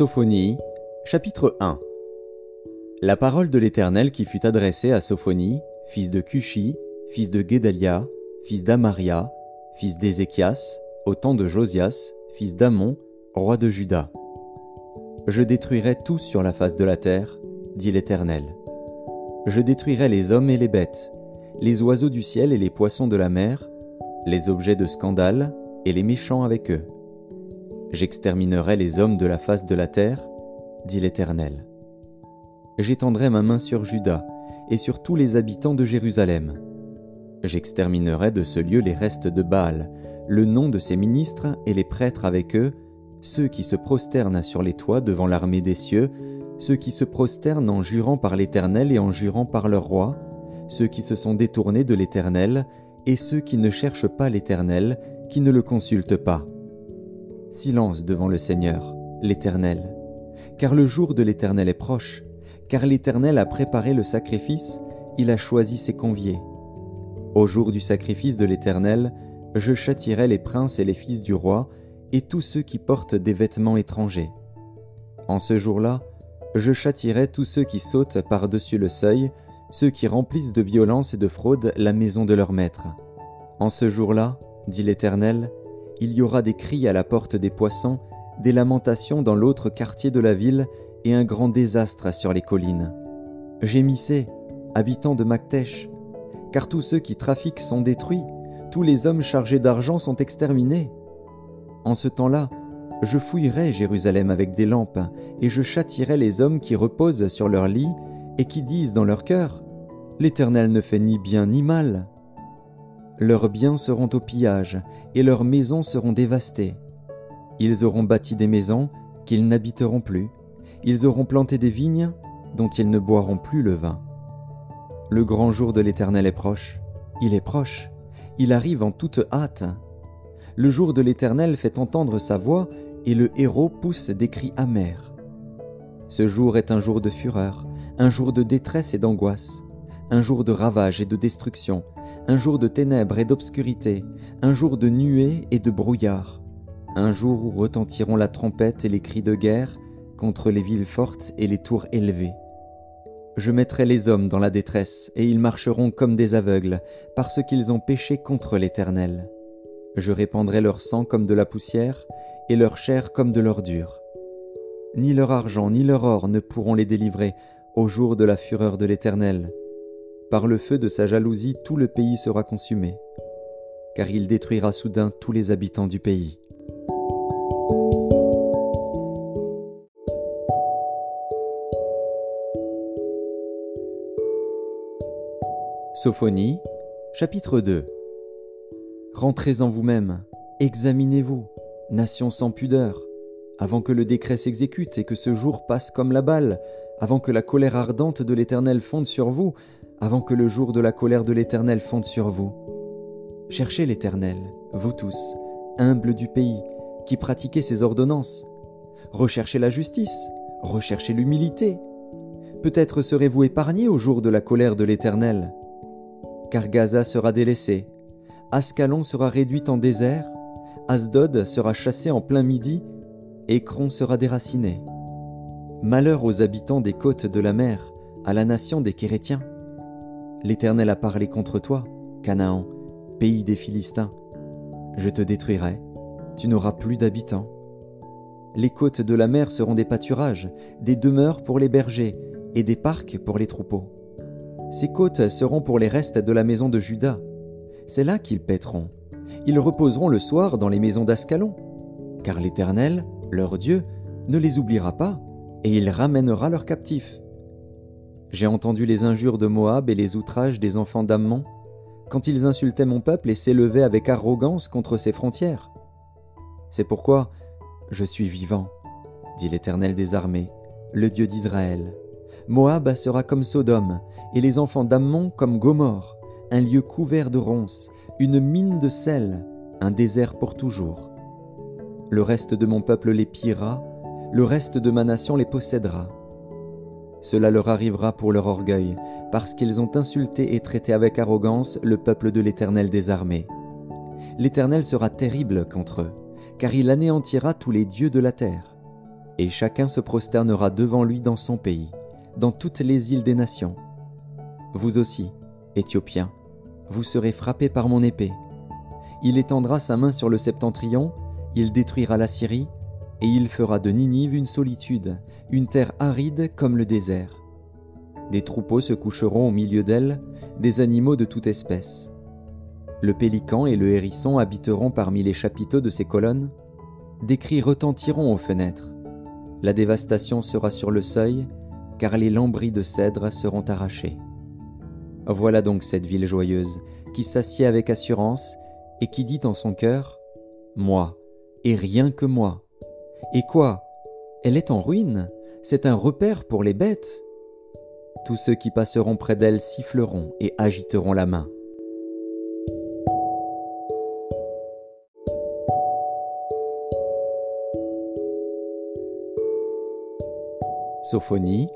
Sophonie, chapitre 1 La parole de l'Éternel qui fut adressée à Sophonie, fils de Cushi, fils de Guédalia, fils d'Amaria, fils d'Ézéchias, au temps de Josias, fils d'Amon, roi de Juda. Je détruirai tout sur la face de la terre, dit l'Éternel. Je détruirai les hommes et les bêtes, les oiseaux du ciel et les poissons de la mer, les objets de scandale et les méchants avec eux J'exterminerai les hommes de la face de la terre, dit l'Éternel. J'étendrai ma main sur Juda et sur tous les habitants de Jérusalem. J'exterminerai de ce lieu les restes de Baal, le nom de ses ministres et les prêtres avec eux, ceux qui se prosternent sur les toits devant l'armée des cieux, ceux qui se prosternent en jurant par l'Éternel et en jurant par leur roi, ceux qui se sont détournés de l'Éternel, et ceux qui ne cherchent pas l'Éternel, qui ne le consultent pas. Silence devant le Seigneur, l'Éternel. Car le jour de l'Éternel est proche, car l'Éternel a préparé le sacrifice, il a choisi ses conviés. Au jour du sacrifice de l'Éternel, je châtirai les princes et les fils du roi, et tous ceux qui portent des vêtements étrangers. En ce jour-là, je châtirai tous ceux qui sautent par-dessus le seuil, ceux qui remplissent de violence et de fraude la maison de leur maître. En ce jour-là, dit l'Éternel, il y aura des cris à la porte des poissons, des lamentations dans l'autre quartier de la ville, et un grand désastre sur les collines. Gémissez, habitants de Mactèche, car tous ceux qui trafiquent sont détruits, tous les hommes chargés d'argent sont exterminés. En ce temps-là, je fouillerai Jérusalem avec des lampes, et je châtirai les hommes qui reposent sur leur lit, et qui disent dans leur cœur, L'Éternel ne fait ni bien ni mal. Leurs biens seront au pillage, et leurs maisons seront dévastées. Ils auront bâti des maisons qu'ils n'habiteront plus, ils auront planté des vignes dont ils ne boiront plus le vin. Le grand jour de l'Éternel est proche, il est proche, il arrive en toute hâte. Le jour de l'Éternel fait entendre sa voix, et le héros pousse des cris amers. Ce jour est un jour de fureur, un jour de détresse et d'angoisse, un jour de ravage et de destruction, un jour de ténèbres et d'obscurité, un jour de nuées et de brouillard, un jour où retentiront la trompette et les cris de guerre contre les villes fortes et les tours élevées. Je mettrai les hommes dans la détresse, et ils marcheront comme des aveugles, parce qu'ils ont péché contre l'Éternel. Je répandrai leur sang comme de la poussière, et leur chair comme de l'ordure. Ni leur argent ni leur or ne pourront les délivrer au jour de la fureur de l'Éternel, par le feu de sa jalousie, tout le pays sera consumé, car il détruira soudain tous les habitants du pays. Sophonie, chapitre 2 Rentrez en vous-même, examinez-vous, nation sans pudeur, avant que le décret s'exécute et que ce jour passe comme la balle, avant que la colère ardente de l'Éternel fonde sur vous, avant que le jour de la colère de l'Éternel fonde sur vous. Cherchez l'Éternel, vous tous, humbles du pays, qui pratiquez ses ordonnances. Recherchez la justice, recherchez l'humilité. Peut-être serez-vous épargnés au jour de la colère de l'Éternel. Car Gaza sera délaissée, Ascalon sera réduite en désert, Asdod sera chassé en plein midi, Écron sera déraciné. Malheur aux habitants des côtes de la mer, à la nation des Kérétiens. L'Éternel a parlé contre toi, Canaan, pays des Philistins. Je te détruirai, tu n'auras plus d'habitants. Les côtes de la mer seront des pâturages, des demeures pour les bergers, et des parcs pour les troupeaux. Ces côtes seront pour les restes de la maison de Juda. C'est là qu'ils paîtront. Ils reposeront le soir dans les maisons d'Ascalon. Car l'Éternel, leur Dieu, ne les oubliera pas, et il ramènera leurs captifs. J'ai entendu les injures de Moab et les outrages des enfants d'Ammon, quand ils insultaient mon peuple et s'élevaient avec arrogance contre ses frontières. C'est pourquoi je suis vivant, dit l'Éternel des armées, le Dieu d'Israël. Moab sera comme Sodome, et les enfants d'Ammon comme Gomorre, un lieu couvert de ronces, une mine de sel, un désert pour toujours. Le reste de mon peuple les pillera, le reste de ma nation les possédera. Cela leur arrivera pour leur orgueil, parce qu'ils ont insulté et traité avec arrogance le peuple de l'Éternel des armées. L'Éternel sera terrible contre eux, car il anéantira tous les dieux de la terre. et chacun se prosternera devant lui dans son pays, dans toutes les îles des nations. Vous aussi, Éthiopiens, vous serez frappés par mon épée. Il étendra sa main sur le septentrion, il détruira la Syrie, et il fera de Ninive une solitude, une terre aride comme le désert. Des troupeaux se coucheront au milieu d'elle, des animaux de toute espèce. Le pélican et le hérisson habiteront parmi les chapiteaux de ses colonnes. Des cris retentiront aux fenêtres. La dévastation sera sur le seuil, car les lambris de cèdre seront arrachés. Voilà donc cette ville joyeuse, qui s'assied avec assurance, et qui dit en son cœur Moi, et rien que moi. Et quoi? Elle est en ruine, c'est un repère pour les bêtes? Tous ceux qui passeront près d'elle siffleront et agiteront la main. Sophonie,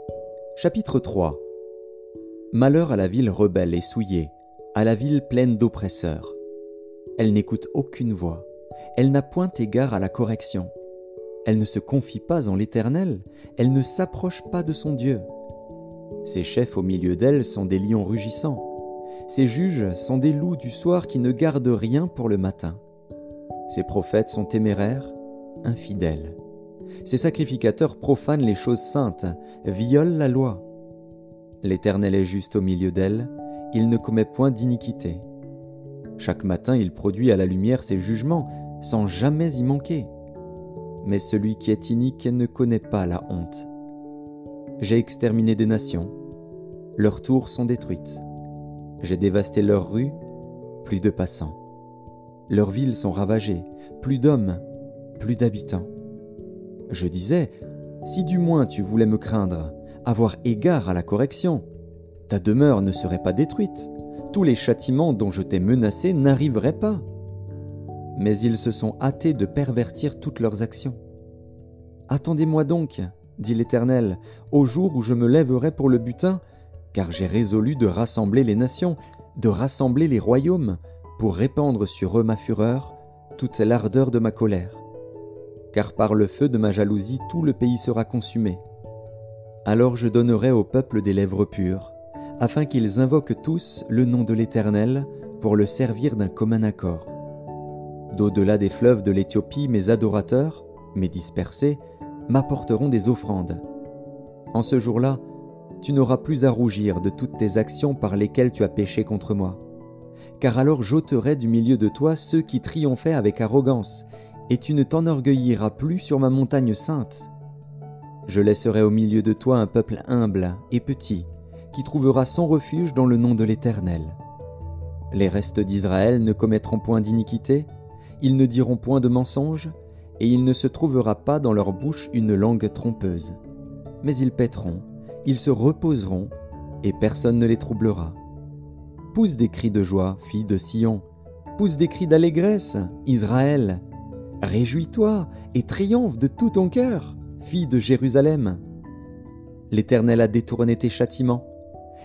chapitre 3 Malheur à la ville rebelle et souillée, à la ville pleine d'oppresseurs. Elle n'écoute aucune voix, elle n'a point égard à la correction. Elle ne se confie pas en l'Éternel, elle ne s'approche pas de son Dieu. Ses chefs au milieu d'elle sont des lions rugissants, ses juges sont des loups du soir qui ne gardent rien pour le matin. Ses prophètes sont téméraires, infidèles. Ses sacrificateurs profanent les choses saintes, violent la loi. L'Éternel est juste au milieu d'elle, il ne commet point d'iniquité. Chaque matin il produit à la lumière ses jugements, sans jamais y manquer. Mais celui qui est inique ne connaît pas la honte. J'ai exterminé des nations, leurs tours sont détruites. J'ai dévasté leurs rues, plus de passants. Leurs villes sont ravagées, plus d'hommes, plus d'habitants. Je disais, si du moins tu voulais me craindre, avoir égard à la correction, ta demeure ne serait pas détruite, tous les châtiments dont je t'ai menacé n'arriveraient pas. Mais ils se sont hâtés de pervertir toutes leurs actions. Attendez-moi donc, dit l'Éternel, au jour où je me lèverai pour le butin, car j'ai résolu de rassembler les nations, de rassembler les royaumes, pour répandre sur eux ma fureur, toute l'ardeur de ma colère car par le feu de ma jalousie tout le pays sera consumé. Alors je donnerai au peuple des lèvres pures, afin qu'ils invoquent tous le nom de l'Éternel pour le servir d'un commun accord. D'au-delà des fleuves de l'Éthiopie, mes adorateurs, mes dispersés, m'apporteront des offrandes. En ce jour-là, tu n'auras plus à rougir de toutes tes actions par lesquelles tu as péché contre moi. Car alors j'ôterai du milieu de toi ceux qui triomphaient avec arrogance et tu ne t'enorgueilliras plus sur ma montagne sainte. Je laisserai au milieu de toi un peuple humble et petit, qui trouvera son refuge dans le nom de l'Éternel. Les restes d'Israël ne commettront point d'iniquité, ils ne diront point de mensonge, et il ne se trouvera pas dans leur bouche une langue trompeuse. Mais ils paîtront, ils se reposeront, et personne ne les troublera. Pousse des cris de joie, fille de Sion, pousse des cris d'allégresse, Israël, Réjouis-toi et triomphe de tout ton cœur, fille de Jérusalem. L'Éternel a détourné tes châtiments,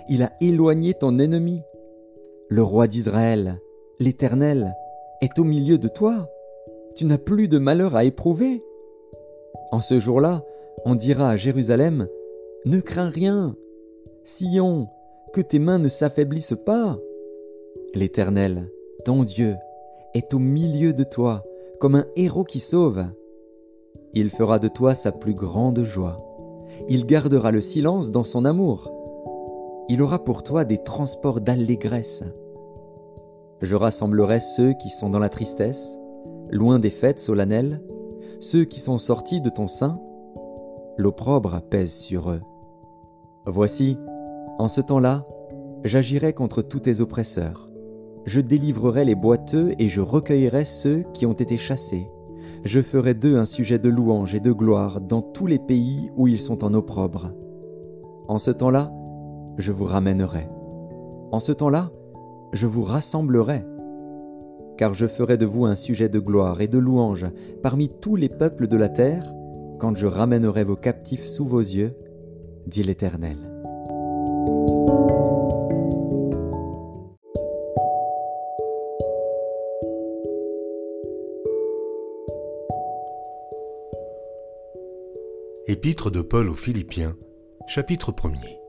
il a éloigné ton ennemi. Le roi d'Israël, l'Éternel, est au milieu de toi. Tu n'as plus de malheur à éprouver. En ce jour-là, on dira à Jérusalem, Ne crains rien. Sion, que tes mains ne s'affaiblissent pas. L'Éternel, ton Dieu, est au milieu de toi comme un héros qui sauve. Il fera de toi sa plus grande joie. Il gardera le silence dans son amour. Il aura pour toi des transports d'allégresse. Je rassemblerai ceux qui sont dans la tristesse, loin des fêtes solennelles, ceux qui sont sortis de ton sein. L'opprobre pèse sur eux. Voici, en ce temps-là, j'agirai contre tous tes oppresseurs je délivrerai les boiteux et je recueillerai ceux qui ont été chassés. Je ferai d'eux un sujet de louange et de gloire dans tous les pays où ils sont en opprobre. En ce temps-là, je vous ramènerai. En ce temps-là, je vous rassemblerai. Car je ferai de vous un sujet de gloire et de louange parmi tous les peuples de la terre, quand je ramènerai vos captifs sous vos yeux, dit l'Éternel. Épître de Paul aux Philippiens, chapitre 1er.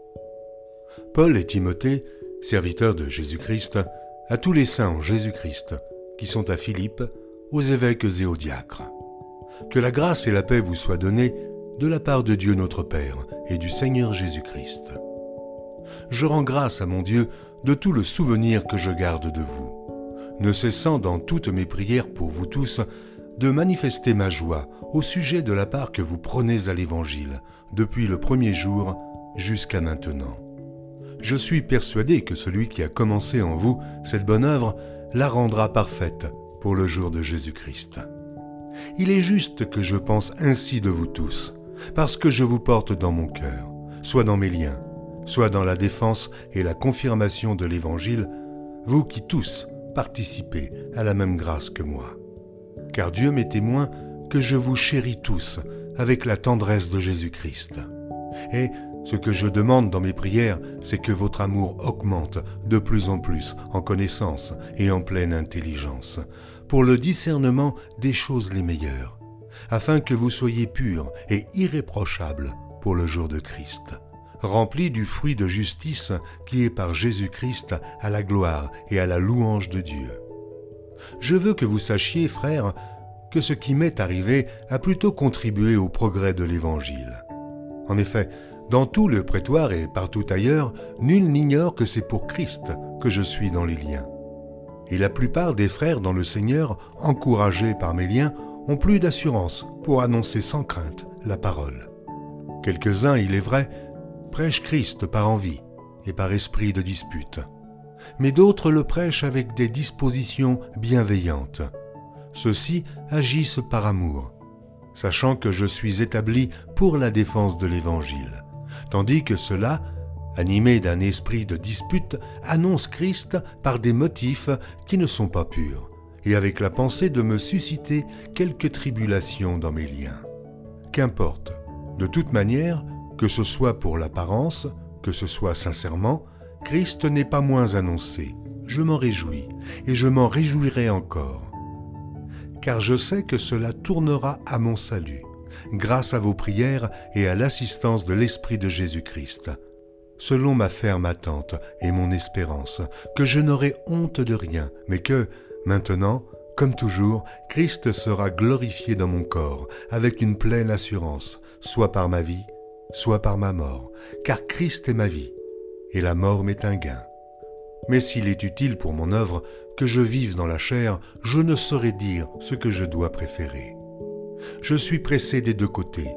Paul et Timothée, serviteurs de Jésus-Christ, à tous les saints en Jésus-Christ, qui sont à Philippe, aux évêques et aux diacres. Que la grâce et la paix vous soient données de la part de Dieu notre Père et du Seigneur Jésus-Christ. Je rends grâce à mon Dieu de tout le souvenir que je garde de vous, ne cessant dans toutes mes prières pour vous tous de manifester ma joie au sujet de la part que vous prenez à l'Évangile depuis le premier jour jusqu'à maintenant. Je suis persuadé que celui qui a commencé en vous cette bonne œuvre la rendra parfaite pour le jour de Jésus-Christ. Il est juste que je pense ainsi de vous tous, parce que je vous porte dans mon cœur, soit dans mes liens, soit dans la défense et la confirmation de l'Évangile, vous qui tous participez à la même grâce que moi. Car Dieu m'est témoin que je vous chéris tous avec la tendresse de Jésus-Christ. Et ce que je demande dans mes prières, c'est que votre amour augmente de plus en plus en connaissance et en pleine intelligence, pour le discernement des choses les meilleures, afin que vous soyez purs et irréprochables pour le jour de Christ, remplis du fruit de justice qui est par Jésus-Christ à la gloire et à la louange de Dieu. Je veux que vous sachiez, frères, que ce qui m'est arrivé a plutôt contribué au progrès de l'Évangile. En effet, dans tout le prétoire et partout ailleurs, nul n'ignore que c'est pour Christ que je suis dans les liens. Et la plupart des frères dans le Seigneur, encouragés par mes liens, ont plus d'assurance pour annoncer sans crainte la parole. Quelques-uns, il est vrai, prêchent Christ par envie et par esprit de dispute, mais d'autres le prêchent avec des dispositions bienveillantes. Ceux-ci agissent par amour, sachant que je suis établi pour la défense de l'Évangile tandis que ceux-là, animés d'un esprit de dispute, annoncent Christ par des motifs qui ne sont pas purs, et avec la pensée de me susciter quelques tribulations dans mes liens. Qu'importe, de toute manière, que ce soit pour l'apparence, que ce soit sincèrement, Christ n'est pas moins annoncé. Je m'en réjouis, et je m'en réjouirai encore. Car je sais que cela tournera à mon salut grâce à vos prières et à l'assistance de l'Esprit de Jésus-Christ. Selon ma ferme attente et mon espérance, que je n'aurai honte de rien, mais que, maintenant, comme toujours, Christ sera glorifié dans mon corps, avec une pleine assurance, soit par ma vie, soit par ma mort, car Christ est ma vie, et la mort m'est un gain. Mais s'il est utile pour mon œuvre que je vive dans la chair, je ne saurais dire ce que je dois préférer je suis pressé des deux côtés.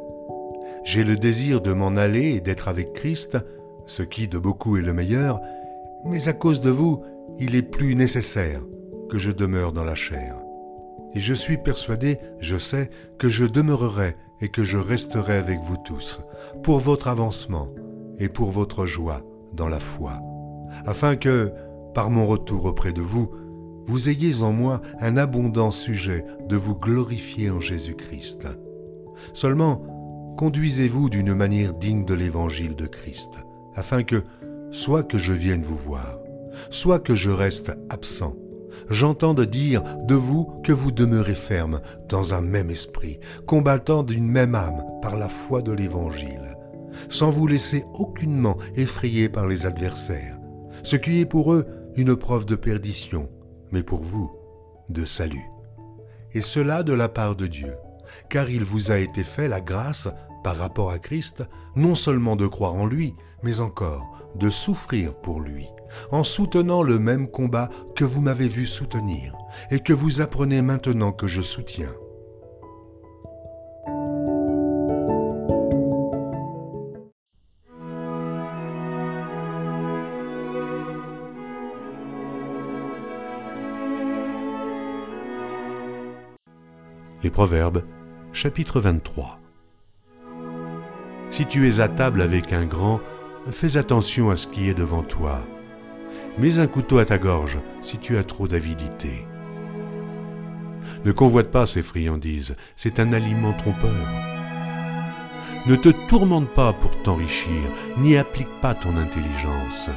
J'ai le désir de m'en aller et d'être avec Christ, ce qui de beaucoup est le meilleur, mais à cause de vous, il est plus nécessaire que je demeure dans la chair. Et je suis persuadé, je sais, que je demeurerai et que je resterai avec vous tous, pour votre avancement et pour votre joie dans la foi, afin que, par mon retour auprès de vous, vous ayez en moi un abondant sujet de vous glorifier en Jésus-Christ. Seulement, conduisez-vous d'une manière digne de l'évangile de Christ, afin que, soit que je vienne vous voir, soit que je reste absent, j'entende dire de vous que vous demeurez ferme dans un même esprit, combattant d'une même âme par la foi de l'Évangile, sans vous laisser aucunement effrayer par les adversaires, ce qui est pour eux une preuve de perdition, mais pour vous, de salut. Et cela de la part de Dieu, car il vous a été fait la grâce, par rapport à Christ, non seulement de croire en lui, mais encore de souffrir pour lui, en soutenant le même combat que vous m'avez vu soutenir, et que vous apprenez maintenant que je soutiens. Les Proverbes, chapitre 23. Si tu es à table avec un grand, fais attention à ce qui est devant toi. Mets un couteau à ta gorge si tu as trop d'avidité. Ne convoite pas ces friandises, c'est un aliment trompeur. Ne te tourmente pas pour t'enrichir, n'y applique pas ton intelligence.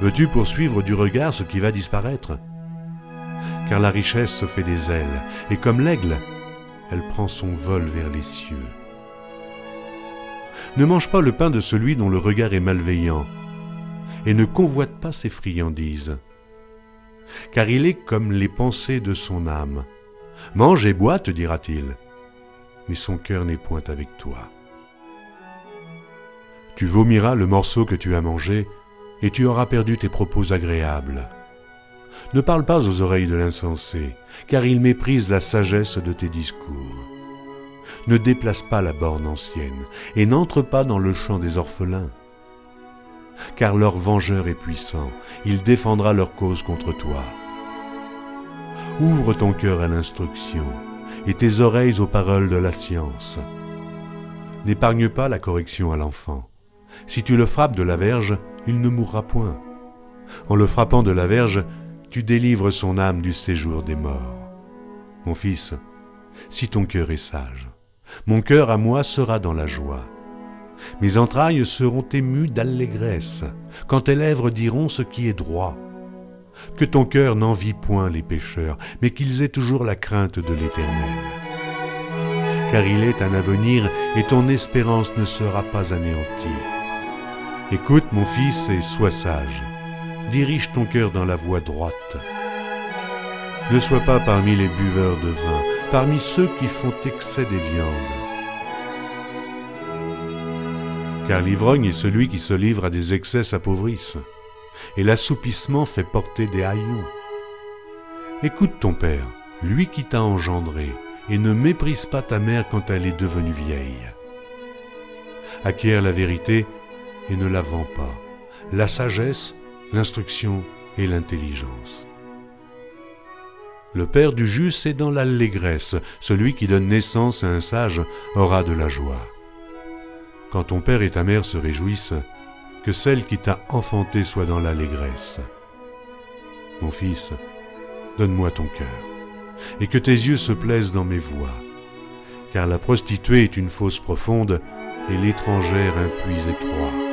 Veux-tu poursuivre du regard ce qui va disparaître? Car la richesse se fait des ailes, et comme l'aigle, elle prend son vol vers les cieux. Ne mange pas le pain de celui dont le regard est malveillant, et ne convoite pas ses friandises, car il est comme les pensées de son âme. Mange et bois, te dira-t-il, mais son cœur n'est point avec toi. Tu vomiras le morceau que tu as mangé, et tu auras perdu tes propos agréables. Ne parle pas aux oreilles de l'insensé, car il méprise la sagesse de tes discours. Ne déplace pas la borne ancienne, et n'entre pas dans le champ des orphelins. Car leur vengeur est puissant, il défendra leur cause contre toi. Ouvre ton cœur à l'instruction, et tes oreilles aux paroles de la science. N'épargne pas la correction à l'enfant. Si tu le frappes de la verge, il ne mourra point. En le frappant de la verge, tu délivres son âme du séjour des morts. Mon fils, si ton cœur est sage, mon cœur à moi sera dans la joie. Mes entrailles seront émues d'allégresse quand tes lèvres diront ce qui est droit. Que ton cœur n'envie point les pécheurs, mais qu'ils aient toujours la crainte de l'Éternel. Car il est un avenir et ton espérance ne sera pas anéantie. Écoute mon fils et sois sage dirige ton cœur dans la voie droite. Ne sois pas parmi les buveurs de vin, parmi ceux qui font excès des viandes. Car l'ivrogne est celui qui se livre à des excès s'appauvrisse, et l'assoupissement fait porter des haillons. Écoute ton père, lui qui t'a engendré, et ne méprise pas ta mère quand elle est devenue vieille. Acquiert la vérité et ne la vends pas. La sagesse l'instruction et l'intelligence. Le Père du juste est dans l'allégresse, celui qui donne naissance à un sage aura de la joie. Quand ton père et ta mère se réjouissent, que celle qui t'a enfanté soit dans l'allégresse. Mon fils, donne-moi ton cœur, et que tes yeux se plaisent dans mes voix, car la prostituée est une fosse profonde, et l'étrangère un puits étroit.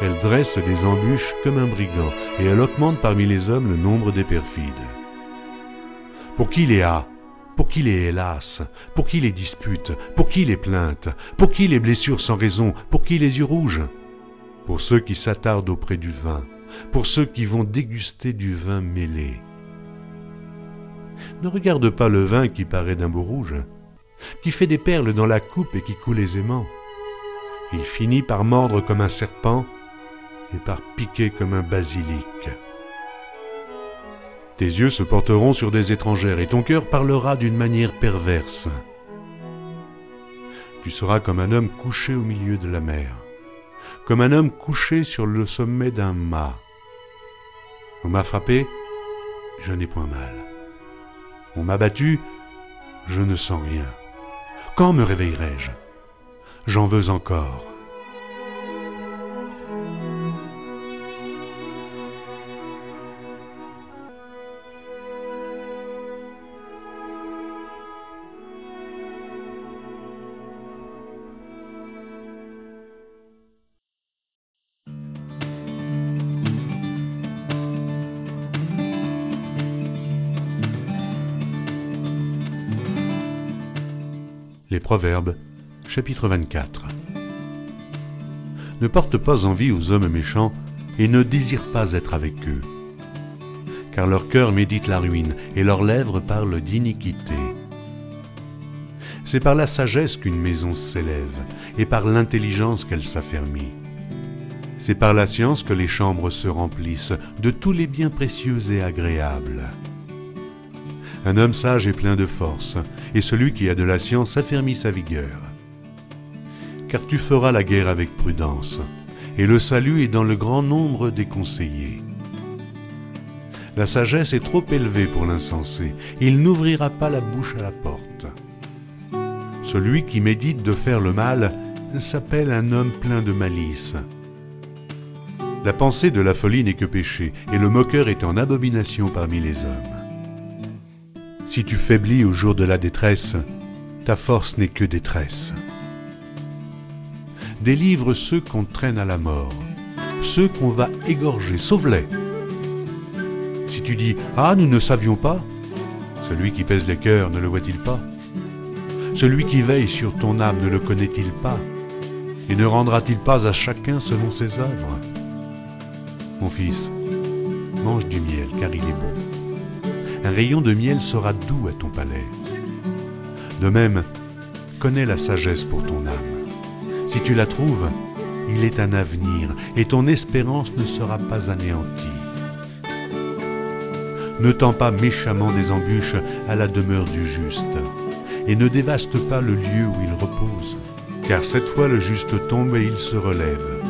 Elle dresse des embûches comme un brigand, et elle augmente parmi les hommes le nombre des perfides. Pour qui les a Pour qui les hélas Pour qui les disputes Pour qui les plaintes Pour qui les blessures sans raison Pour qui les yeux rouges? Pour ceux qui s'attardent auprès du vin, pour ceux qui vont déguster du vin mêlé. Ne regarde pas le vin qui paraît d'un beau rouge, qui fait des perles dans la coupe et qui coule aisément. Il finit par mordre comme un serpent par piquer comme un basilic. Tes yeux se porteront sur des étrangères et ton cœur parlera d'une manière perverse. Tu seras comme un homme couché au milieu de la mer, comme un homme couché sur le sommet d'un mât. On m'a frappé, je n'ai point mal. On m'a battu, je ne sens rien. Quand me réveillerai-je? J'en veux encore. Les Proverbes, chapitre 24. Ne porte pas envie aux hommes méchants et ne désire pas être avec eux, car leur cœur médite la ruine et leurs lèvres parlent d'iniquité. C'est par la sagesse qu'une maison s'élève et par l'intelligence qu'elle s'affermit. C'est par la science que les chambres se remplissent de tous les biens précieux et agréables. Un homme sage est plein de force, et celui qui a de la science affermit sa vigueur. Car tu feras la guerre avec prudence, et le salut est dans le grand nombre des conseillers. La sagesse est trop élevée pour l'insensé, il n'ouvrira pas la bouche à la porte. Celui qui médite de faire le mal s'appelle un homme plein de malice. La pensée de la folie n'est que péché, et le moqueur est en abomination parmi les hommes. Si tu faiblis au jour de la détresse, ta force n'est que détresse. Délivre ceux qu'on traîne à la mort, ceux qu'on va égorger, sauve-les. Si tu dis Ah, nous ne savions pas, celui qui pèse les cœurs ne le voit-il pas? Celui qui veille sur ton âme ne le connaît-il pas? Et ne rendra-t-il pas à chacun selon ses œuvres? Mon fils, mange du miel car il est bon. Un rayon de miel sera doux à ton palais. De même, connais la sagesse pour ton âme. Si tu la trouves, il est un avenir et ton espérance ne sera pas anéantie. Ne tends pas méchamment des embûches à la demeure du juste, et ne dévaste pas le lieu où il repose, car cette fois le juste tombe et il se relève.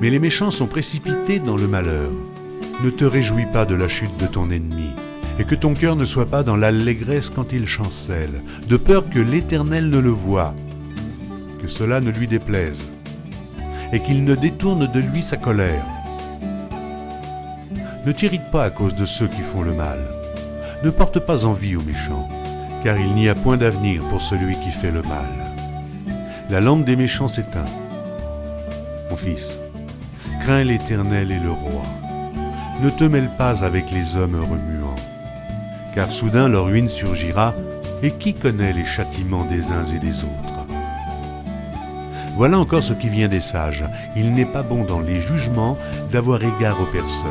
Mais les méchants sont précipités dans le malheur. Ne te réjouis pas de la chute de ton ennemi, et que ton cœur ne soit pas dans l'allégresse quand il chancelle, de peur que l'Éternel ne le voie, que cela ne lui déplaise, et qu'il ne détourne de lui sa colère. Ne t'irrite pas à cause de ceux qui font le mal. Ne porte pas envie aux méchants, car il n'y a point d'avenir pour celui qui fait le mal. La lampe des méchants s'éteint. Mon fils, crains l'Éternel et le roi. Ne te mêle pas avec les hommes remuants, car soudain leur ruine surgira, et qui connaît les châtiments des uns et des autres Voilà encore ce qui vient des sages. Il n'est pas bon dans les jugements d'avoir égard aux personnes.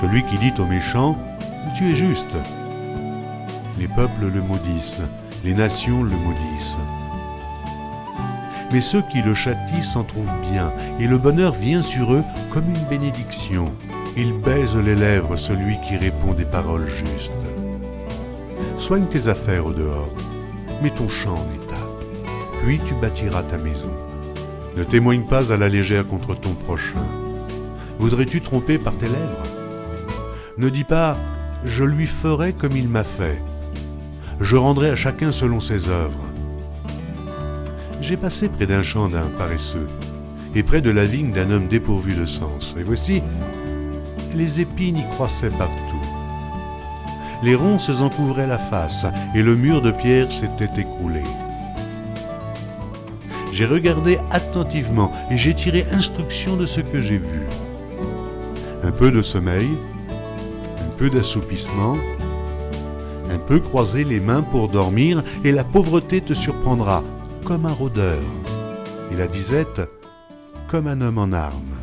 Celui qui dit aux méchants, Tu es juste. Les peuples le maudissent, les nations le maudissent. Mais ceux qui le châtient s'en trouvent bien, et le bonheur vient sur eux comme une bénédiction. Il baise les lèvres celui qui répond des paroles justes. Soigne tes affaires au dehors, mets ton champ en état, puis tu bâtiras ta maison. Ne témoigne pas à la légère contre ton prochain. Voudrais-tu tromper par tes lèvres? Ne dis pas je lui ferai comme il m'a fait. Je rendrai à chacun selon ses œuvres. J'ai passé près d'un champ d'un paresseux, et près de la vigne d'un homme dépourvu de sens. Et voici, les épines y croissaient partout. Les ronces en couvraient la face, et le mur de pierre s'était écroulé. J'ai regardé attentivement, et j'ai tiré instruction de ce que j'ai vu. Un peu de sommeil, un peu d'assoupissement, un peu croiser les mains pour dormir, et la pauvreté te surprendra, comme un rôdeur, et la disette, comme un homme en armes.